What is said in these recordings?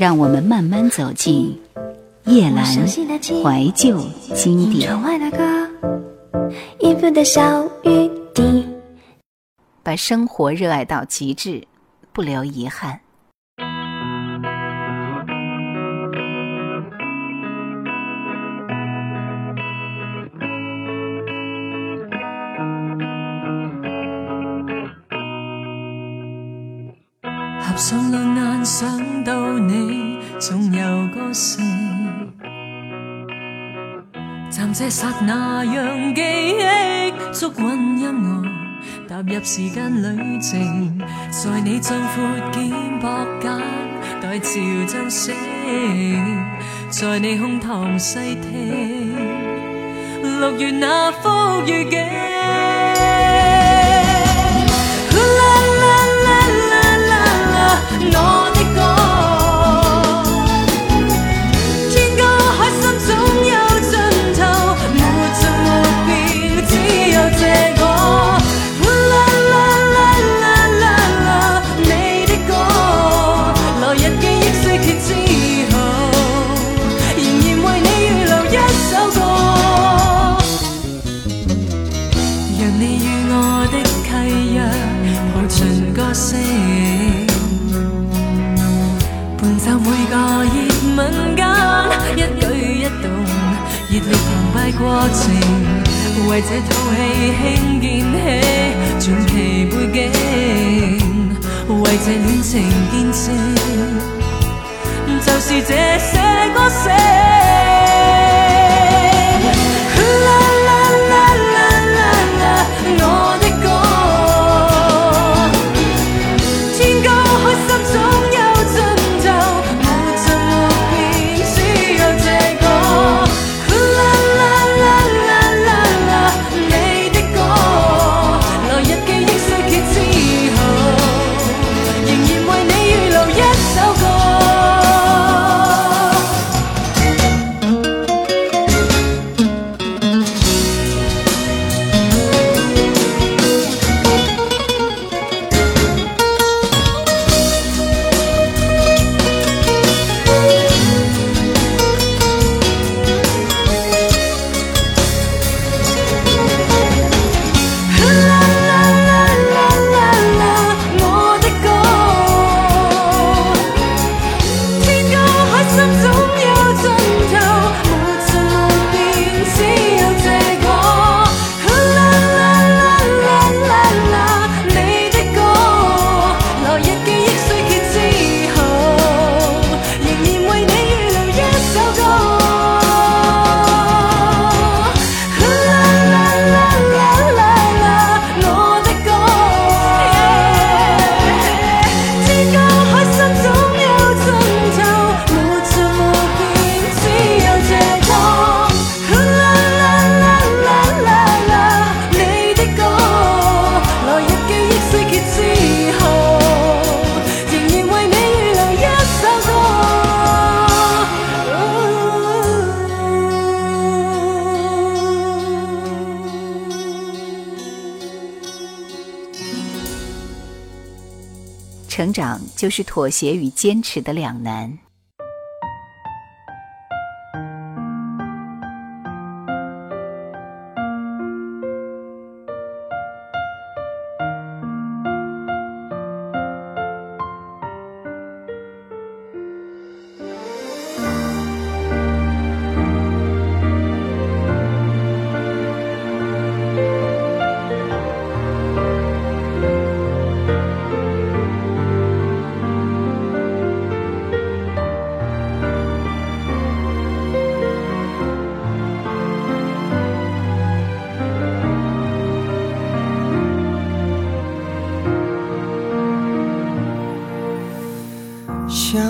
让我们慢慢走进叶阑怀旧经典，把生活热爱到极致，不留遗憾。刹那，让记忆捉韵音乐，踏入时间旅程，在你壮阔肩膊间，待潮骤醒，在你胸膛细听，六月那幅雨景。营造每个热吻间，一举一动热烈澎湃过程，为这套戏兴建起传奇背景，为这恋情见证，就是这些歌声。就是妥协与坚持的两难。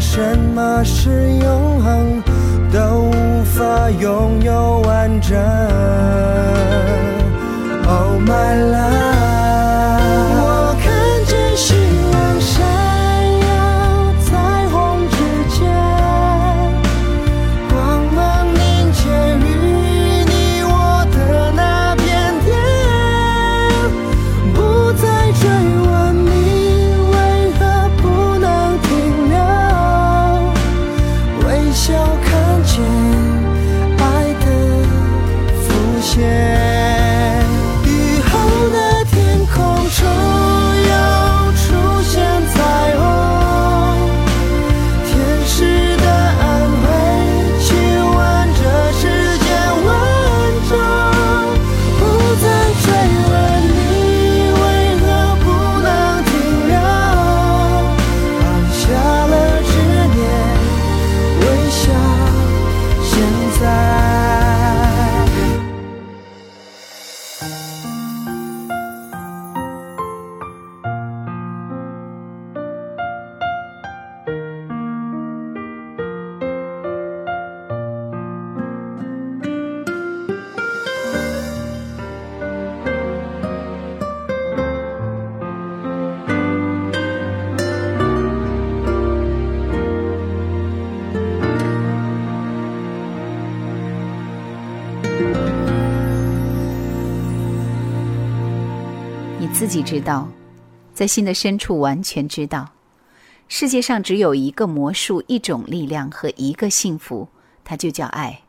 什么是永恒，都无法拥有完整。自己知道，在心的深处完全知道，世界上只有一个魔术、一种力量和一个幸福，它就叫爱。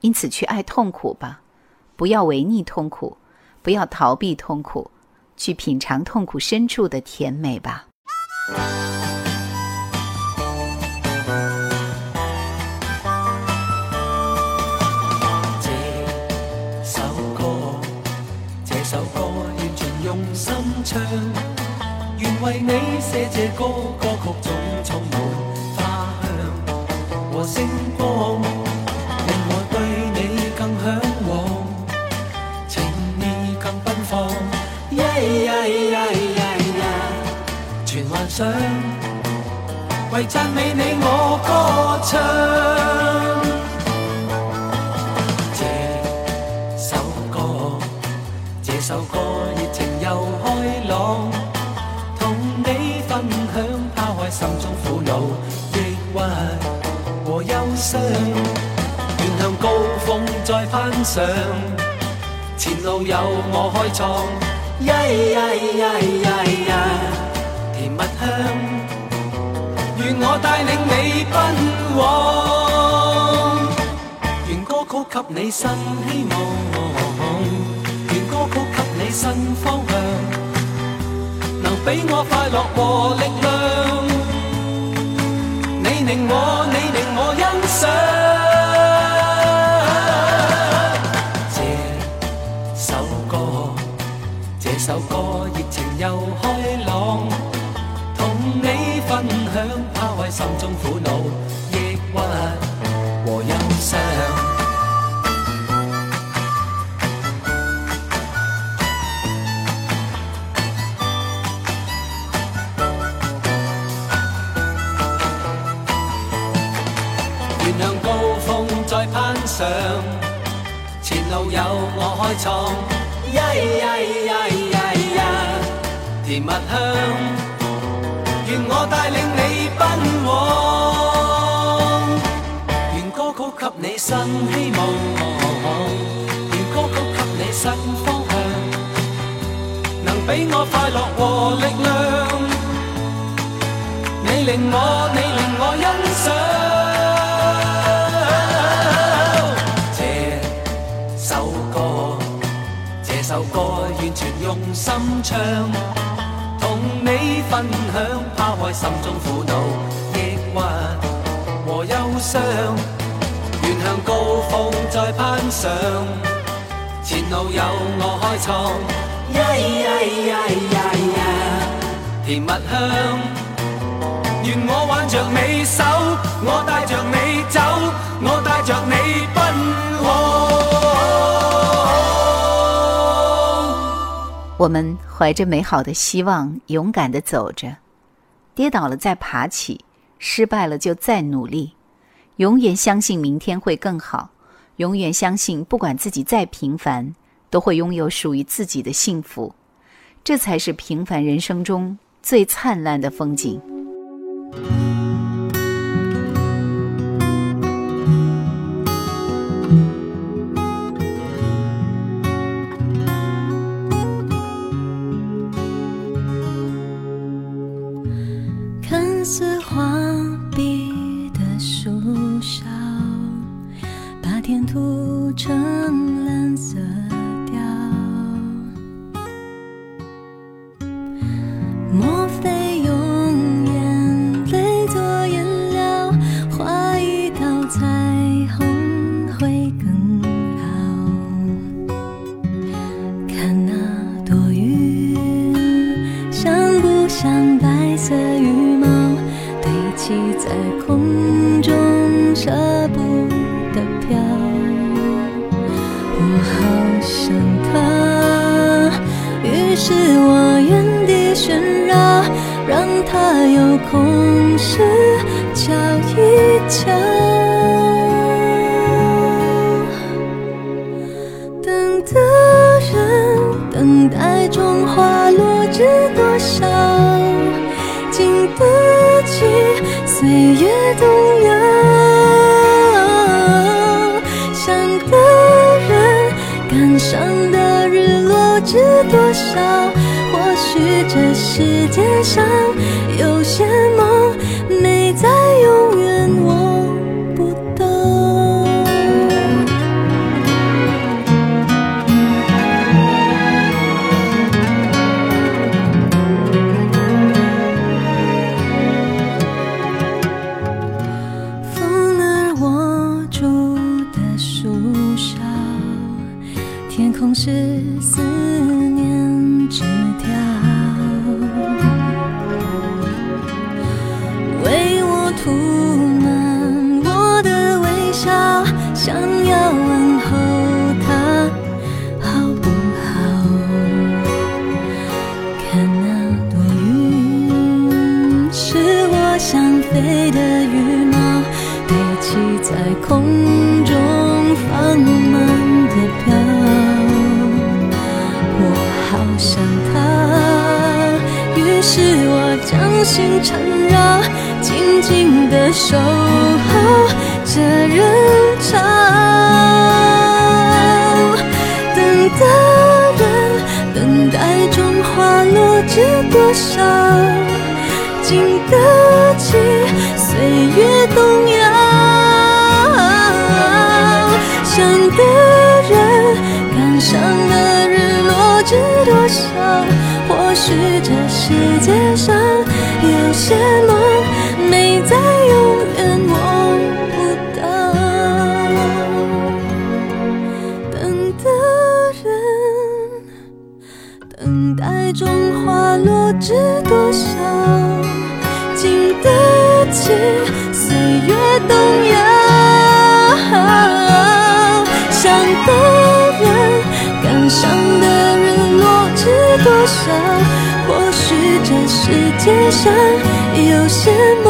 因此，去爱痛苦吧，不要违逆痛苦，不要逃避痛苦，去品尝痛苦深处的甜美吧。心唱愿为你写这歌，歌曲中充满花香和星光，令我对你更向往，情意更奔放。全幻想，为赞美你我歌唱。心中苦恼、抑郁和忧伤，愿向高峰再攀上，前路有我开创。呀呀呀呀呀，甜蜜香，愿我带领你奔往，愿歌曲给你新希望，愿歌曲给你新方向，能俾我快乐和力量。令我，你由我开创，甜蜜香，愿我带领你奔往，愿歌曲给你新希望，愿歌曲给你新方向，能俾我快乐和力量。你令我，你令我欣赏用心唱，同你分享，抛开心中苦恼、抑郁和忧伤，愿向高峰再攀上，前路有我开创，呀呀呀呀呀，甜蜜香。愿我挽着你手，我带着你走，我带着你我们怀着美好的希望，勇敢的走着，跌倒了再爬起，失败了就再努力，永远相信明天会更好，永远相信不管自己再平凡，都会拥有属于自己的幸福，这才是平凡人生中最灿烂的风景。像白色羽毛，堆积在空中，舍不得飘。我好想他，于是我原地旋绕，让他有空时瞧一瞧。动摇。想的人，感伤的日落知多少？或许这世界上有些梦，没在永远我想飞的羽毛，堆积在空中，放慢的飘。我好想它，于是我将心缠绕，静静的守候这人潮。等的人，等待中花落知多少？经得起岁月动摇。想的人，感伤的日落知多少？或许这世界上有些梦，美在永远握不到。等的人。等待中花落知多少？是岁月动摇。想的人，感伤的人落知多少？或许这世界上有些梦，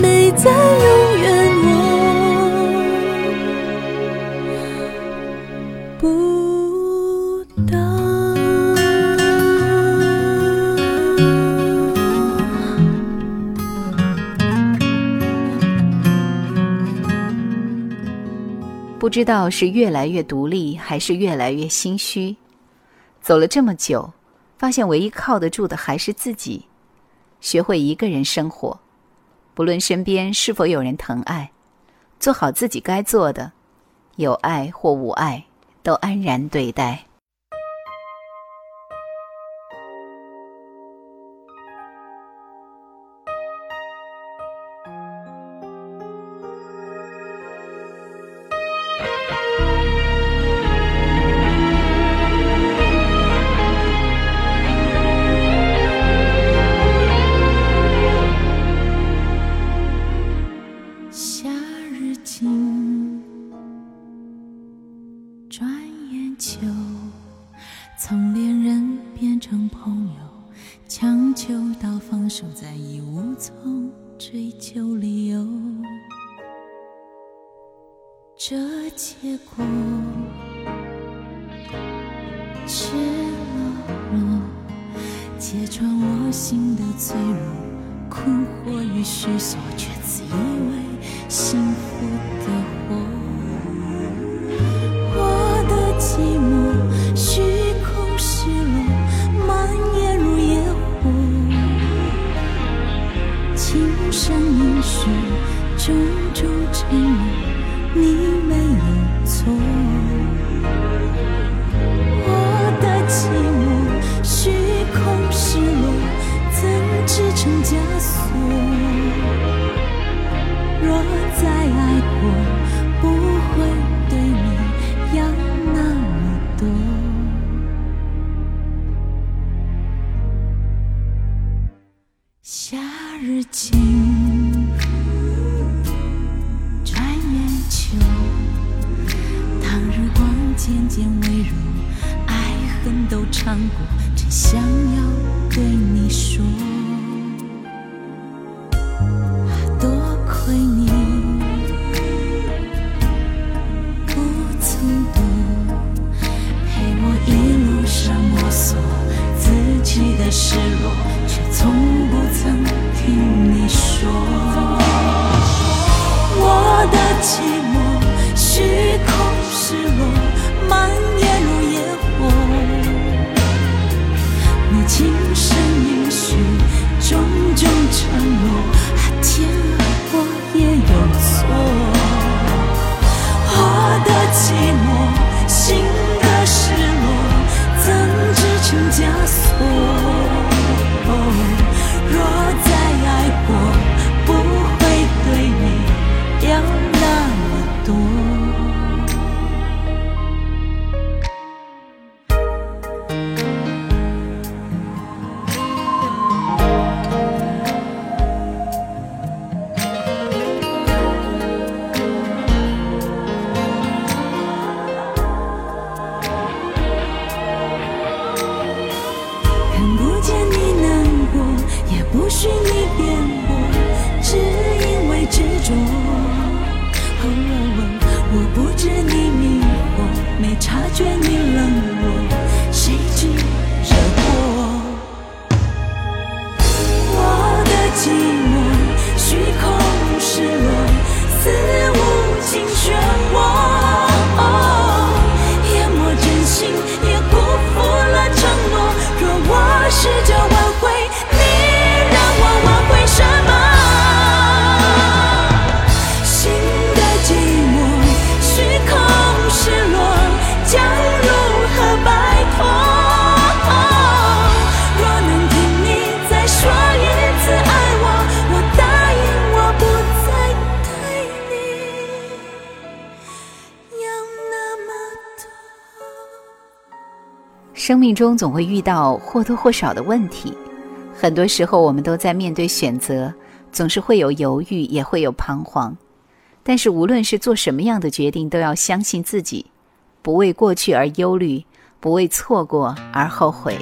没在永远不知道是越来越独立，还是越来越心虚。走了这么久，发现唯一靠得住的还是自己。学会一个人生活，不论身边是否有人疼爱，做好自己该做的，有爱或无爱，都安然对待。惑与虚索，却自以为幸福的活。我的寂寞虚空失落，蔓延如野火，轻声应许，种种承诺。你没有错，我的寂寞虚空失落，怎支撑枷锁？若再爱过，see 生命中总会遇到或多或少的问题，很多时候我们都在面对选择，总是会有犹豫，也会有彷徨。但是无论是做什么样的决定，都要相信自己，不为过去而忧虑，不为错过而后悔。